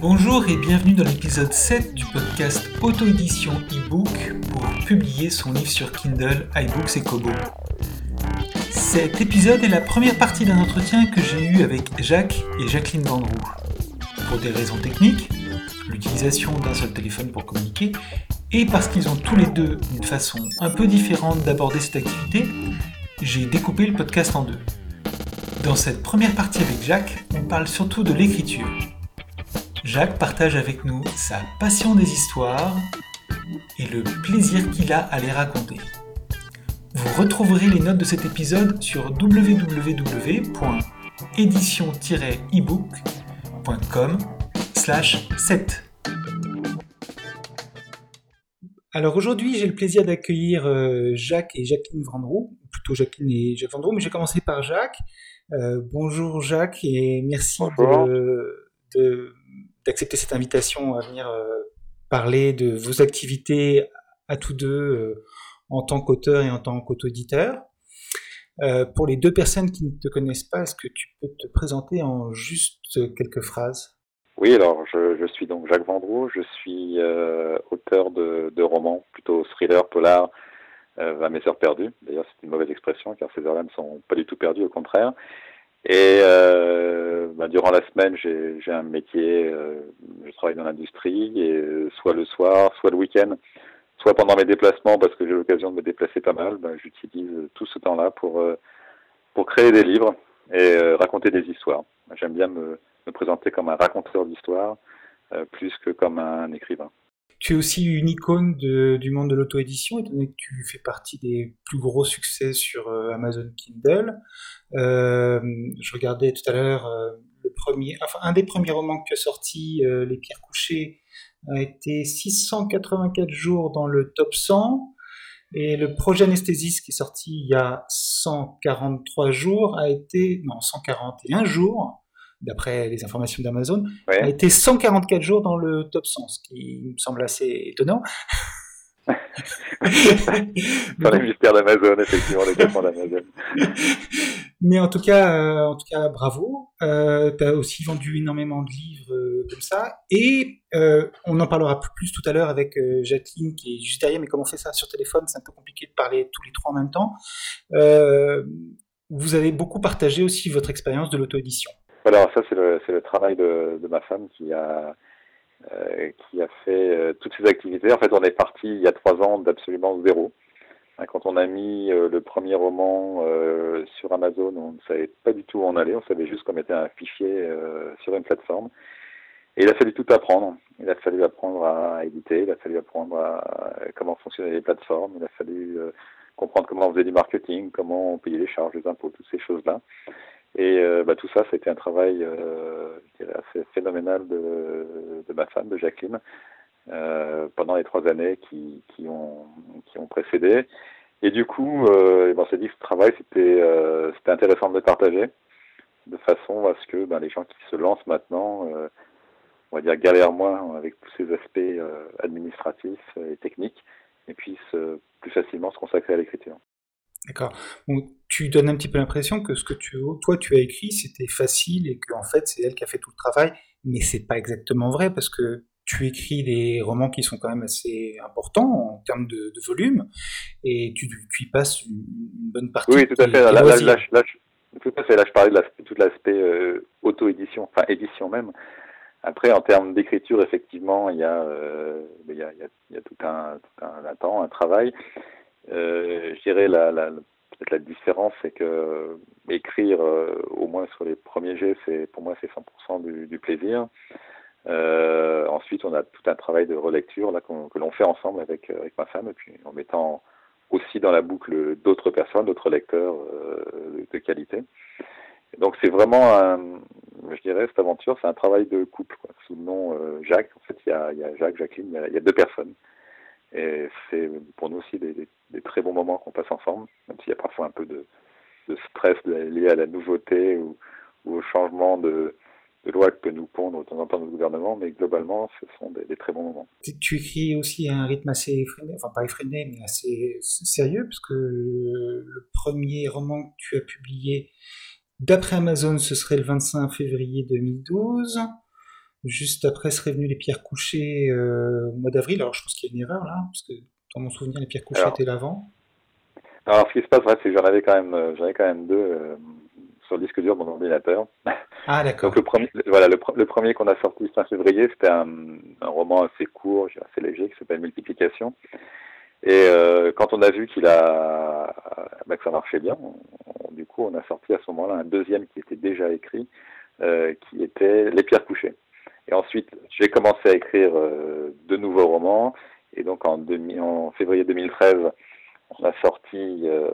Bonjour et bienvenue dans l'épisode 7 du podcast Auto-édition e-book pour publier son livre sur Kindle, iBooks et Kobo. Cet épisode est la première partie d'un entretien que j'ai eu avec Jacques et Jacqueline Vendroux. Pour des raisons techniques, l'utilisation d'un seul téléphone pour communiquer, et parce qu'ils ont tous les deux une façon un peu différente d'aborder cette activité, j'ai découpé le podcast en deux. Dans cette première partie avec Jacques, on parle surtout de l'écriture. Jacques partage avec nous sa passion des histoires et le plaisir qu'il a à les raconter. Vous retrouverez les notes de cet épisode sur www.édition-ebook.com 7. Alors aujourd'hui, j'ai le plaisir d'accueillir euh, Jacques et Jacqueline Vendroux, plutôt Jacqueline et Jacques Vendroux, mais j'ai commencé par Jacques. Euh, bonjour Jacques et merci d'accepter cette invitation à venir euh, parler de vos activités à tous deux en tant qu'auteur et en tant qu'auto-éditeur. Pour les deux personnes qui ne te connaissent pas, est-ce que tu peux te présenter en juste quelques phrases? Oui, alors je, suis donc Jacques Vendroux, je suis euh, auteur de, romans, plutôt thriller, polar, euh, à mes heures perdues. D'ailleurs, c'est une mauvaise expression car ces heures-là ne sont pas du tout perdues, au contraire. Et bah, durant la semaine, j'ai un métier, je travaille dans l'industrie, et soit le soir, soit le week-end, soit pendant mes déplacements, parce que j'ai l'occasion de me déplacer pas mal, ben, j'utilise tout ce temps-là pour, euh, pour créer des livres et euh, raconter des histoires. J'aime bien me, me, présenter comme un raconteur d'histoires euh, plus que comme un écrivain. Tu es aussi une icône du monde de l'auto-édition, étant donné que tu fais partie des plus gros succès sur Amazon Kindle. je regardais tout à l'heure le premier, un des premiers romans que tu as sorti, Les Pierres Couchées, a été 684 jours dans le top 100. Et le projet Anesthésiste qui est sorti il y a 143 jours a été, non, 141 jours, d'après les informations d'Amazon, a été 144 jours dans le top 100, ce qui me semble assez étonnant. Dans les mystères d'Amazon, effectivement, les d'Amazon. Mais en tout cas, euh, en tout cas, bravo. Euh, tu as aussi vendu énormément de livres euh, comme ça. Et on en parlera plus tout à l'heure avec Jacqueline qui est juste derrière. Mais comme on fait ça sur téléphone, c'est un peu compliqué de parler tous les trois en même temps. vous avez beaucoup partagé aussi votre expérience de l'auto-édition. Alors ça, c'est le, le, travail de, de, ma femme qui a qui a fait toutes ces activités. En fait, on est parti il y a trois ans d'absolument zéro. Hein, quand on a mis euh, le premier roman euh, sur Amazon, on ne savait pas du tout où on allait, on savait juste qu'on mettait un fichier euh, sur une plateforme. Et il a fallu tout apprendre. Il a fallu apprendre à éditer, il a fallu apprendre à comment fonctionnaient les plateformes, il a fallu comprendre comment on faisait du marketing, comment on payait les charges, les impôts, toutes ces choses-là. Et bah, tout ça, c'était un travail assez phénoménal de, de, ma femme, de Jacqueline, euh, pendant les trois années qui, qui, ont, qui ont précédé. Et du coup, euh, on s'est dit que ce travail, c'était euh, c'était intéressant de le partager, de façon à ce que ben, les gens qui se lancent maintenant, euh, on va dire, galèrent moins avec tous ces aspects euh, administratifs et techniques, et puissent plus facilement se consacrer à l'écriture. D'accord. Tu donnes un petit peu l'impression que ce que tu, toi tu as écrit, c'était facile et qu'en fait c'est elle qui a fait tout le travail, mais c'est pas exactement vrai parce que tu écris des romans qui sont quand même assez importants en termes de, volume, et tu, tu, y passes une, bonne partie. Oui, tout à fait. Là, là, là, tout à fait. Là, je parlais de tout l'aspect euh, auto-édition, enfin édition même. Après, en termes d'écriture, effectivement, il y a, euh, il, y a, il, y a, tout un, tout un, temps, un travail. Euh, je dirais la, la la différence, c'est que écrire, au moins sur les premiers jets, c'est pour moi c'est 100% du, plaisir. Euh, ensuite, on a tout un travail de relecture que l'on fait ensemble avec, euh, ma femme, et puis en mettant aussi dans la boucle d'autres personnes, d'autres lecteurs euh, de qualité. donc c'est vraiment, je dirais, cette aventure, c'est un travail de couple. Sous le nom euh, Jacques, en fait, il y a, il y a Jacques, Jacqueline, il y a, il y a deux personnes. Et c'est pour nous aussi des, très bons moments qu'on passe ensemble, même s'il y a parfois un peu de, stress lié à la nouveauté ou, au changement de, loi que nous pondre de temps en temps notre gouvernement, mais globalement, ce sont des, très bons moments. Tu, écris aussi à un rythme assez effréné, enfin pas effréné, mais assez sérieux, parce que le premier roman que tu as publié, d'après Amazon, ce serait le 25 février 2012. Juste après serait venu Les Pierres Couchées euh, au mois d'avril. Alors je pense qu'il y a une erreur là, parce que dans mon souvenir, Les Pierres Couchées étaient l'avant. Alors ce qui se passe, c'est que j'en avais quand même, euh, j'en ai quand même deux euh, sur le disque dur de mon ordinateur. Ah d'accord. Donc le premier, voilà, le, premier qu'on a sorti fin février, c'était un, roman assez court, assez léger, qui s'appelle Multiplication. Et quand on a vu qu'il a, bah, que ça marchait bien, du coup, on a sorti à ce moment-là un deuxième qui était déjà écrit, qui était Les Pierres Couchées. Et ensuite, j'ai commencé à écrire euh, de nouveaux romans. Et donc en, en, février 2013, on a sorti euh,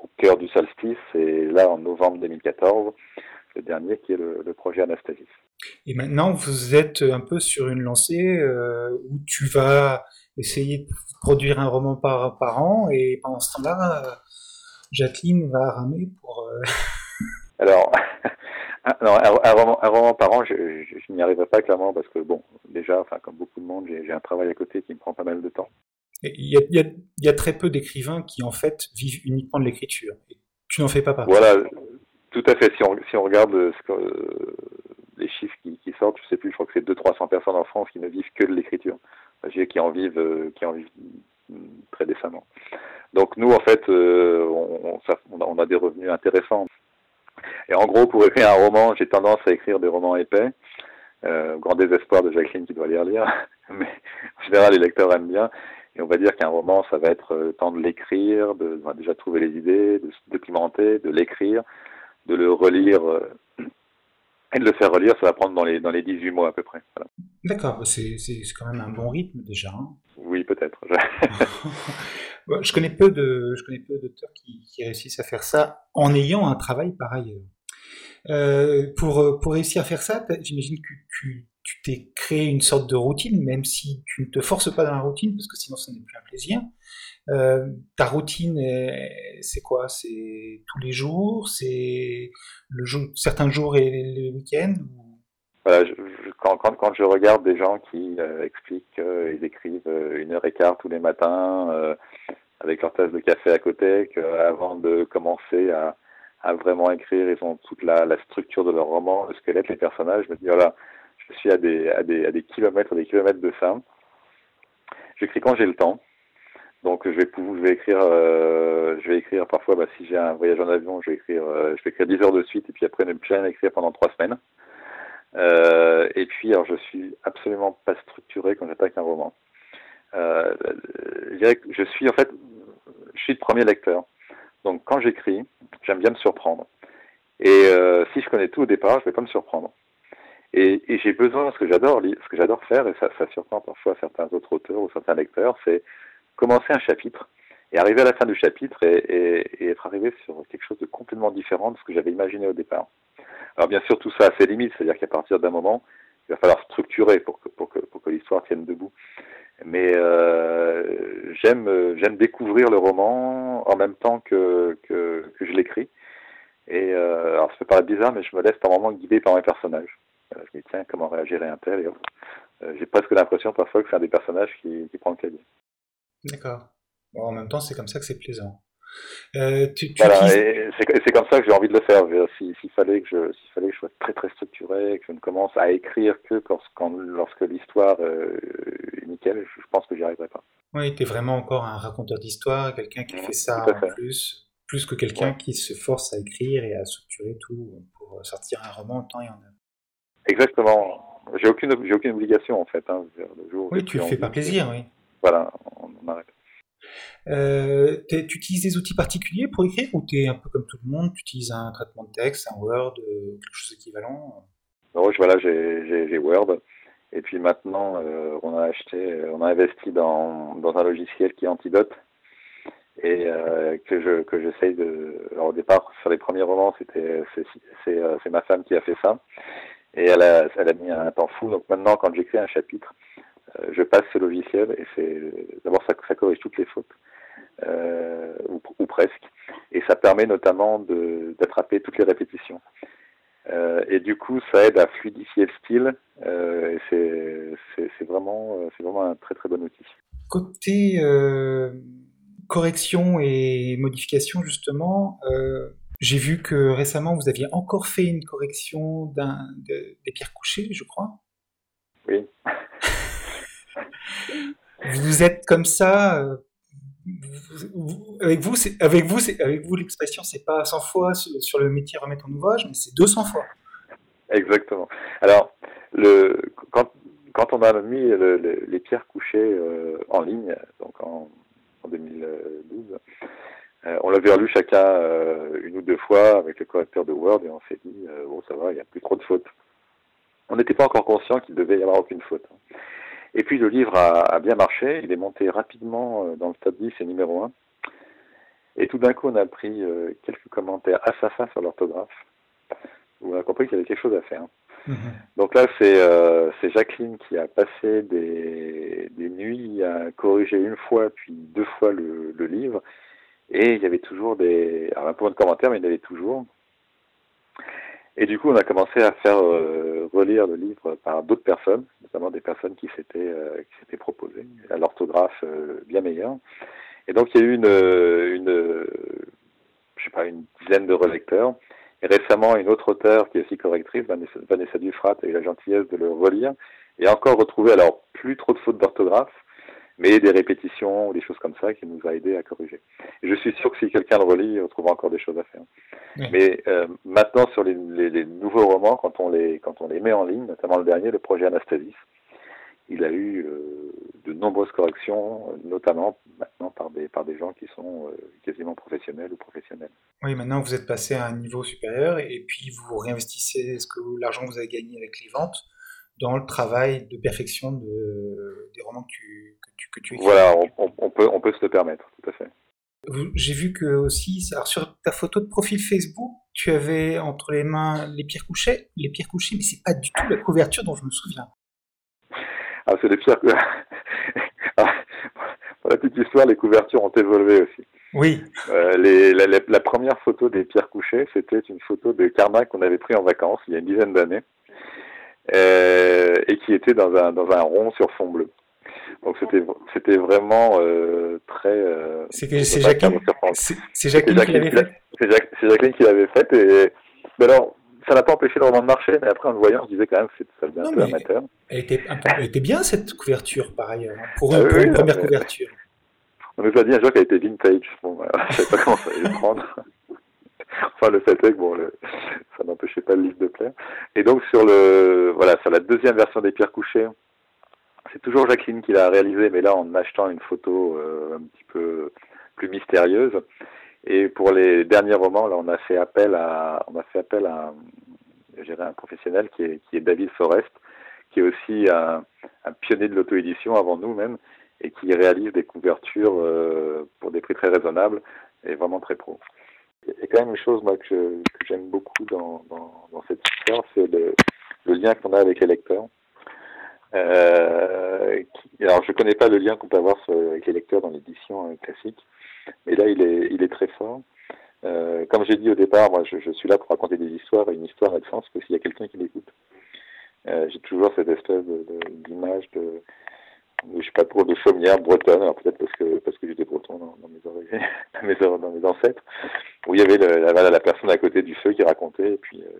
Au cœur du solstice. Et là, en novembre 2014, le dernier qui est le, projet Anastasis. Et maintenant, vous êtes un peu sur une lancée euh, où tu vas essayer de produire un roman par, par an. Et pendant ce temps-là, Jacqueline va ramer pour... Alors, Ah, non, un, roman, par an, je, n'y arriverai pas clairement parce que, bon, déjà, enfin, comme beaucoup de monde, j'ai un travail à côté qui me prend pas mal de temps. Il y a, très peu d'écrivains qui, en fait, vivent uniquement de l'écriture. Tu n'en fais pas partie. Voilà, tout à fait. Si on, si on regarde ce que, euh, les chiffres qui, sortent, je sais plus, je crois que c'est 200-300 personnes en France qui ne vivent que de l'écriture. qui en vivent, euh, qui en vivent très décemment. Donc nous, en fait, euh, on, on, a des revenus intéressants. Et en gros, pour écrire un roman, j'ai tendance à écrire des romans épais, euh, grand désespoir de Jacqueline qui doit les relire, mais en général, les lecteurs aiment bien. Et on va dire qu'un roman, ça va être le euh, temps de l'écrire, de déjà trouver les idées, de se documenter, de l'écrire, de le relire euh, et de le faire relire. Ça va prendre dans les, dans les 18 mois à peu près. D'accord, bah, c'est quand même un bon rythme déjà. Hein. Oui, peut-être. je connais peu de, je connais peu d'auteurs qui, qui, réussissent à faire ça en ayant un travail par ailleurs. Euh, pour, pour réussir à faire ça, j'imagine que tu, t'es créé une sorte de routine, même si tu ne te forces pas dans la routine, parce que sinon ce n'est plus un plaisir. Euh, ta routine, c'est quoi? C'est tous les jours? C'est le jour, certains jours et les week-ends voilà, je, quand, quand, quand, je regarde des gens qui euh, expliquent qu'ils écrivent euh, une heure et quart tous les matins euh, avec leur tasse de café à côté, qu'avant de commencer à, à, vraiment écrire, ils ont toute la, la, structure de leur roman, le squelette, les personnages, je me dis voilà, je suis à des, à des, à des kilomètres, des kilomètres de ça. J'écris quand j'ai le temps. Donc je vais je vais écrire euh, je vais écrire parfois bah, si j'ai un voyage en avion je vais écrire je vais écrire 10 heures de suite et puis après ne plus rien écrire pendant trois semaines. Euh, et puis, alors, je suis absolument pas structuré quand j'attaque un roman. Euh, je dirais que je suis en fait, je suis le premier lecteur. Donc, quand j'écris, j'aime bien me surprendre. Et euh, si je connais tout au départ, je vais pas me surprendre. Et, et j'ai besoin, ce que j'adore, ce que j'adore faire, et ça, ça surprend parfois certains autres auteurs ou certains lecteurs, c'est commencer un chapitre et arriver à la fin du chapitre et, et, et être arrivé sur quelque chose de complètement différent de ce que j'avais imaginé au départ. Alors bien sûr, tout ça a ses limites, c'est-à-dire qu'à partir d'un moment, il va falloir structurer pour que, pour que, pour que l'histoire tienne debout. Mais euh, j'aime découvrir le roman en même temps que, que, que je l'écris. Et euh, alors ça peut paraître bizarre, mais je me laisse par moments guider par mes personnages. je me dis tiens, comment réagirait un tel euh, J'ai presque l'impression parfois que c'est un des personnages qui, qui prend le cahier. D'accord. Bon, en même temps, c'est comme ça que c'est plaisant. Euh, voilà, c'est comme ça que j'ai envie de le faire. S'il fallait que je, s'il fallait que je sois très très structuré, que je ne commence à écrire que quand, lorsque l'histoire euh, est nickel, je, pense que j'y arriverai pas. Oui, tu es vraiment encore un raconteur d'histoire, quelqu'un qui fait ça en plus, plus que quelqu'un qui se force à écrire et à structurer tout pour sortir un roman en temps et en heure. Exactement. J'ai aucune, aucune obligation en fait. Hein, le jour oui, tu le fais par plaisir, oui. Voilà, on arrête. Euh, tu utilises des outils particuliers pour écrire ou tu es un peu comme tout le monde, tu utilises un traitement de texte, un Word, euh, quelque chose d'équivalent? Voilà, j'ai Word. Et puis maintenant, euh, on a acheté, on a investi dans, un logiciel qui est Antidote et que je que j'essaye de. Alors au départ, sur les premiers romans, c'était c'est ma femme qui a fait ça et elle a elle a mis un temps fou. Donc maintenant, quand j'écris un chapitre, je passe ce logiciel et c'est d'abord ça corrige toutes les fautes euh, ou, presque. Et ça permet notamment d'attraper toutes les répétitions. et du coup, ça aide à fluidifier le style. et c'est vraiment, c'est vraiment un très très bon outil. Côté correction et modification, justement, j'ai vu que récemment, vous aviez encore fait une correction d'un, des pierres couchées, je crois. Oui. vous êtes comme ça. Avec vous, c'est, avec vous, c'est, avec vous, l'expression, c'est pas 100 fois sur, le métier remettre en ouvrage, mais c'est 200 fois. Exactement. Alors, quand, on a mis les pierres couchées euh, en ligne, donc en, en 2012, euh, on l'avait relu chacun euh, une ou deux fois avec le correcteur de Word et on s'est dit, euh, bon ça va, il n'y a plus trop de fautes. On n'était pas encore conscient qu'il devait y avoir aucune faute. Et puis le livre a, bien marché, il est monté rapidement dans le top 10 et numéro 1. Et tout d'un coup, on a pris quelques commentaires assassins sur l'orthographe, où on a compris qu'il y avait quelque chose à faire. Mhm. Donc là, c'est Jacqueline qui a passé des, nuits à corriger une fois, puis deux fois le livre, et il y avait toujours des. Alors, un point de commentaire, mais il y en avait toujours. Et du coup, on a commencé à faire euh, relire le livre par d'autres personnes, notamment des personnes qui s'étaient euh, qui s'étaient proposées à l'orthographe euh, bien meilleure. Et donc, il y a eu une, une, je sais pas, une dizaine de relecteurs. Et récemment, une autre auteure qui est aussi correctrice, Vanessa, Vanessa Dufrat, a eu la gentillesse de le relire et a encore retrouvé, alors plus trop de fautes d'orthographe, mais des répétitions ou des choses comme ça qui nous a aidé à corriger. Et je suis sûr que si quelqu'un le relit, on trouvera encore des choses à faire. Mais euh, maintenant, sur les, les, nouveaux romans, quand on, les, quand on les met en ligne, notamment le dernier, le projet Anastasis, il a eu euh, de nombreuses corrections, notamment maintenant par des, par des gens qui sont euh, quasiment professionnels ou professionnels. Oui, maintenant vous êtes passé à un niveau supérieur et puis vous réinvestissez ce que l'argent que vous avez gagné avec les ventes dans le travail de perfection de, des romans que tu, que tu, écris. Voilà, on, peut, on peut se le permettre, tout à fait. J'ai vu que aussi, alors sur ta photo de profil Facebook, tu avais entre les mains les pierres couchées, les pierres couchées, mais c'est pas du tout la couverture dont je me souviens. Ah, c'est les pierres. Ah, pour la petite histoire, les couvertures ont évolué aussi. Oui. Euh, les, la, la, première photo des pierres couchées, c'était une photo de Karma qu'on avait pris en vacances il y a une dizaine d'années. Euh, et qui était dans un, dans un rond sur fond bleu. Donc c'était c'était vraiment euh, très. Euh, c'est Jacqueline, c'est Jacqueline, qui l'avait fait. C'est Jacqueline qui l'avait fait et mais alors ça n'a pas empêché le roman de marcher, mais après en le voyant, on se disait quand même que ça faisait un peu amateur. Elle était, elle était bien cette couverture par ailleurs, hein, pour, une, ah première couverture. On nous a dit un jour qu'elle était vintage. Bon, voilà, je ne sais pas comment ça allait prendre. enfin, le fait est que bon, le, ça n'empêchait pas le livre de plaire. Et donc sur le, voilà, sur la deuxième version des pierres couchées, c'est toujours Jacqueline qui l'a réalisé, mais là en achetant une photo euh, un petit peu plus mystérieuse. Et pour les derniers romans, là, on a fait appel à, on a fait appel à, un professionnel qui est, qui est David Forest, qui est aussi un, un pionnier de l'auto-édition avant nous même, et qui réalise des couvertures euh, pour des prix très raisonnables et vraiment très pro. A quand même une chose moi, que, j'aime beaucoup dans, dans, cette histoire, c'est le, le, lien qu'on a avec les lecteurs. Euh, alors, je ne connais pas le lien qu'on peut avoir avec les lecteurs dans l'édition euh, classique, mais là, il est, il est très fort. Euh, comme j'ai dit au départ, moi, je, je, suis là pour raconter des histoires, et une histoire a de sens que s'il y a quelqu'un qui l'écoute. Euh, j'ai toujours cette espèce d'image de, de, je sais pas trop, de chaumière bretonne, alors peut-être parce que parce que j'étais breton dans, mes oreilles, dans, mes, ancêtres, où il y avait la, la, personne à côté du feu qui racontait, et puis euh,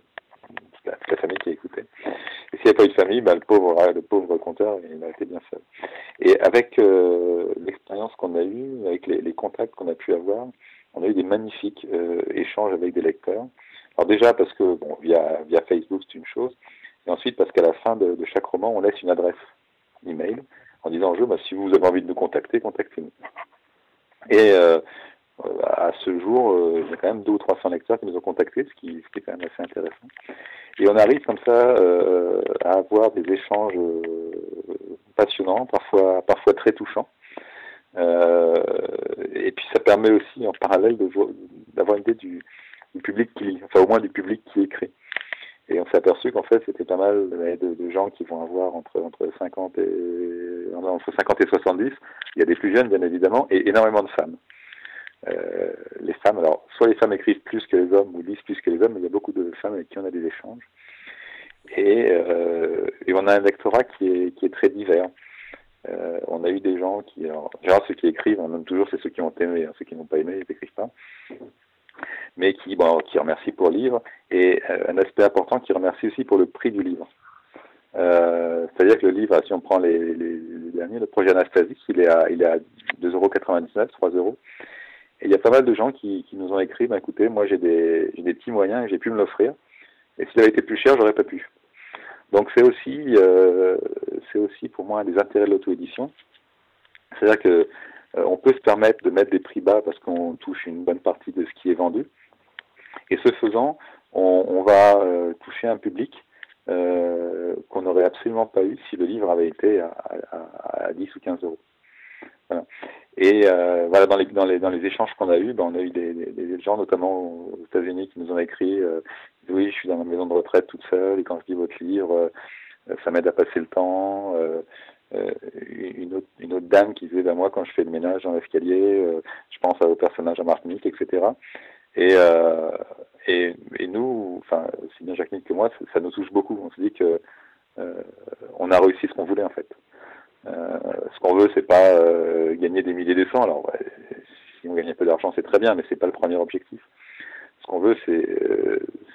la, la, famille qui écoutait. Et s'il n'y a pas eu de famille, ben, le pauvre le pauvre conteur, il a été bien seul. Et avec euh, l'expérience qu'on a eue, avec les, les contacts qu'on a pu avoir, on a eu des magnifiques euh, échanges avec des lecteurs. Alors déjà parce que bon, via via Facebook c'est une chose, et ensuite parce qu'à la fin de, de chaque roman, on laisse une adresse email en disant jeu, bah, si vous avez envie de nous contacter, contactez-nous. Et euh, à ce jour, euh, il y a quand même deux ou trois cents lecteurs qui nous ont contactés, ce qui, ce qui est quand même assez intéressant. Et on arrive comme ça euh, à avoir des échanges euh, passionnants, parfois, parfois très touchants. Euh, et puis ça permet aussi en parallèle d'avoir une idée du, du, public qui lit, enfin au moins du public qui écrit. Et on s'est aperçu qu'en fait, c'était pas mal de, gens qui vont avoir entre, entre, 50 et, entre 50 et 70. Il y a des plus jeunes, bien évidemment, et énormément de femmes. les femmes, alors soit les femmes écrivent plus que les hommes ou lisent plus que les hommes, mais il y a beaucoup de femmes avec qui on a des échanges. Et, et on a un lectorat qui est, qui est très divers. Euh, on a eu des gens qui, alors, généralement ceux qui écrivent, on aime toujours c'est ceux qui ont aimé, hein, ceux qui n'ont pas aimé, ils n'écrivent pas, mais qui, bon, qui remercient pour le livre, et euh, un aspect important qui remercie aussi pour le prix du livre. Euh, C'est-à-dire que le livre, si on prend les, les, derniers, le projet Anastasie, il est à, il est à 2,99€, 3 euros. Et il y a pas mal de gens qui, qui nous ont écrit, bah, écoutez, moi j'ai des, des petits moyens et j'ai pu me l'offrir. Et s'il avait été plus cher, j'aurais pas pu. Donc c'est aussi, euh, c'est aussi pour moi un des intérêts de l'auto-édition. C'est-à-dire que on peut se permettre de mettre des prix bas parce qu'on touche une bonne partie de ce qui est vendu. Et ce faisant, on, va euh, toucher un public euh, qu'on n'aurait absolument pas eu si le livre avait été à, à, à 10 ou 15 euros. Et euh, voilà, dans les, échanges qu'on a eus, ben, on a eu des, gens, notamment aux États-Unis, qui nous ont écrit euh, Oui, je suis dans ma maison de retraite toute seule, et quand je lis votre livre, euh, ça m'aide à passer le temps. Euh, euh, une, autre, dame qui disait ben, Moi, quand je fais le ménage dans l'escalier, je pense au personnage à Martinique, etc. Et, et, et, nous, enfin, aussi bien Jacqueline que moi, ça, nous touche beaucoup. On se dit que on a réussi ce qu'on voulait, en fait. Euh, ce qu'on veut, c'est pas euh, gagner des milliers de cents. Alors, si on gagne un peu d'argent, c'est très bien, mais c'est pas le premier objectif. Ce qu'on veut, c'est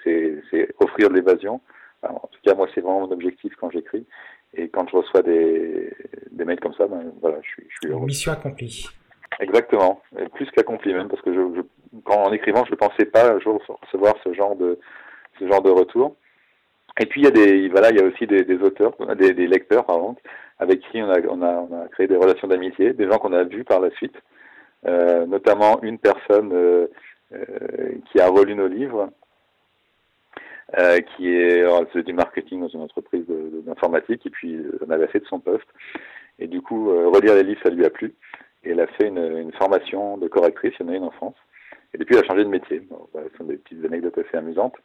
euh, offrir de l'évasion. en tout cas, moi, c'est vraiment mon objectif quand j'écris. Et quand je reçois des, des mails comme ça, ben, voilà, je suis, je suis heureux. Mission accomplie. Exactement, et plus qu'accomplie même, parce que je, je, quand en écrivant, je ne pensais pas un jour recevoir ce genre de ce genre de retour. Et puis il y a des voilà, il y a aussi des, des auteurs, des, des lecteurs pardon, avec qui on a, on a, on a créé des relations d'amitié, des gens qu'on a vus par la suite, euh, notamment une personne euh, euh, qui a relu nos livres, euh, qui est, faisait du marketing dans une entreprise d'informatique et puis on avait fait de son poste. Et du coup, relire les livres, ça lui a plu. Et elle a fait une, une formation de correctrice, il y en a une en France. Et depuis, elle a changé de métier. Bon, ce sont des petites anecdotes assez amusantes.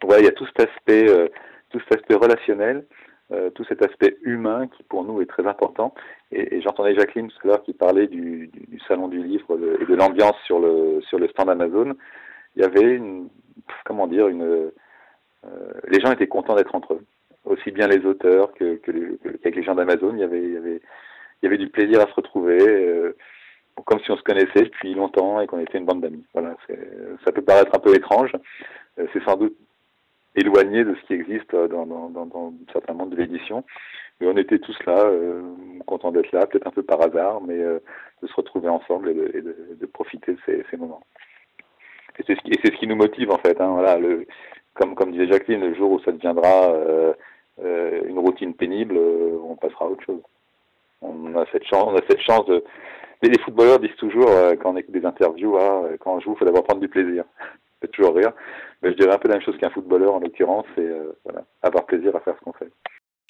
Donc voilà, il y a tout cet aspect, euh, tout cet aspect relationnel euh, tout cet aspect humain qui pour nous est très important. Et, et j'entendais Jacqueline tout à l'heure qui parlait du, du, du, salon du livre et de l'ambiance sur le sur le stand Amazon. Il y avait une comment dire une euh, les gens étaient contents d'être entre eux, aussi bien les auteurs que, les, que les gens d'Amazon. Il y avait il y avait il y avait du plaisir à se retrouver. Euh, comme si on se connaissait depuis longtemps et qu'on était une bande d'amis. Voilà, ça peut paraître un peu étrange. Euh, c'est sans doute éloigné de ce qui existe dans, dans, certains mondes de l'édition. Mais on était tous là, contents d'être là, peut-être un peu par hasard, mais de se retrouver ensemble et de, et de, de profiter de ces, moments. Et c'est ce, qui, ce qui nous motive en fait. Hein, voilà, le, comme, comme disait Jacqueline, le jour où ça deviendra euh, euh une routine pénible, euh, on passera à autre chose. On a cette chance, on a cette chance de. Mais les footballeurs disent toujours quand on écoute des interviews, ah, quand on joue, il faut d'abord prendre du plaisir fait toujours rire. Mais je dirais un peu la même chose qu'un footballeur en l'occurrence, c'est voilà, avoir plaisir à faire ce qu'on fait.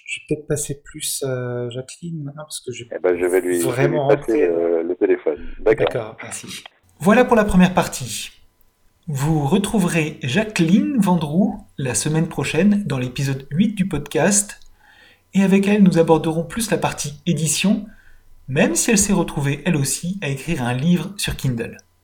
Je vais peut-être passer plus Jacqueline maintenant parce que je, eh ben, je vais lui, vraiment je vais lui passer le téléphone. D'accord, merci. Voilà pour la première partie. Vous retrouverez Jacqueline Vendroux la semaine prochaine dans l'épisode 8 du podcast. Et avec elle, nous aborderons plus la partie édition, même si elle s'est retrouvée elle aussi à écrire un livre sur Kindle.